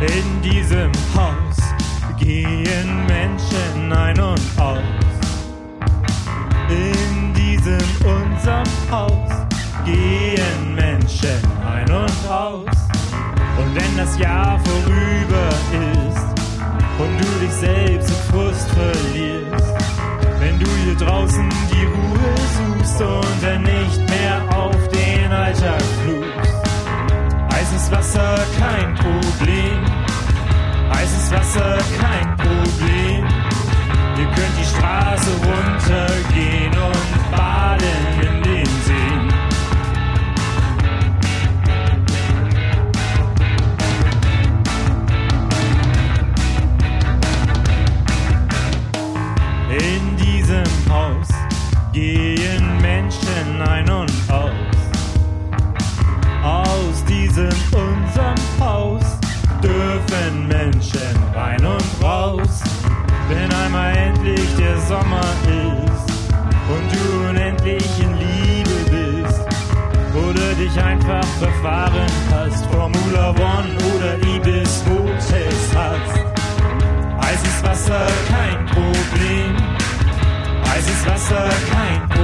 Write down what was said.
In diesem Haus gehen Menschen ein und aus. In diesem unserem Haus gehen Menschen ein und aus. Und wenn das Jahr vorüber ist und du dich selbst im Frust verlierst, wenn du hier draußen die Ruhe suchst Straße runtergehen und baden in den See. In diesem Haus gehen Menschen ein Wenn einmal endlich der Sommer ist und du unendlich in Liebe bist oder dich einfach verfahren hast, Formula One oder Ibis Hotels hast. Heißes Wasser kein Problem, heißes Wasser kein Problem.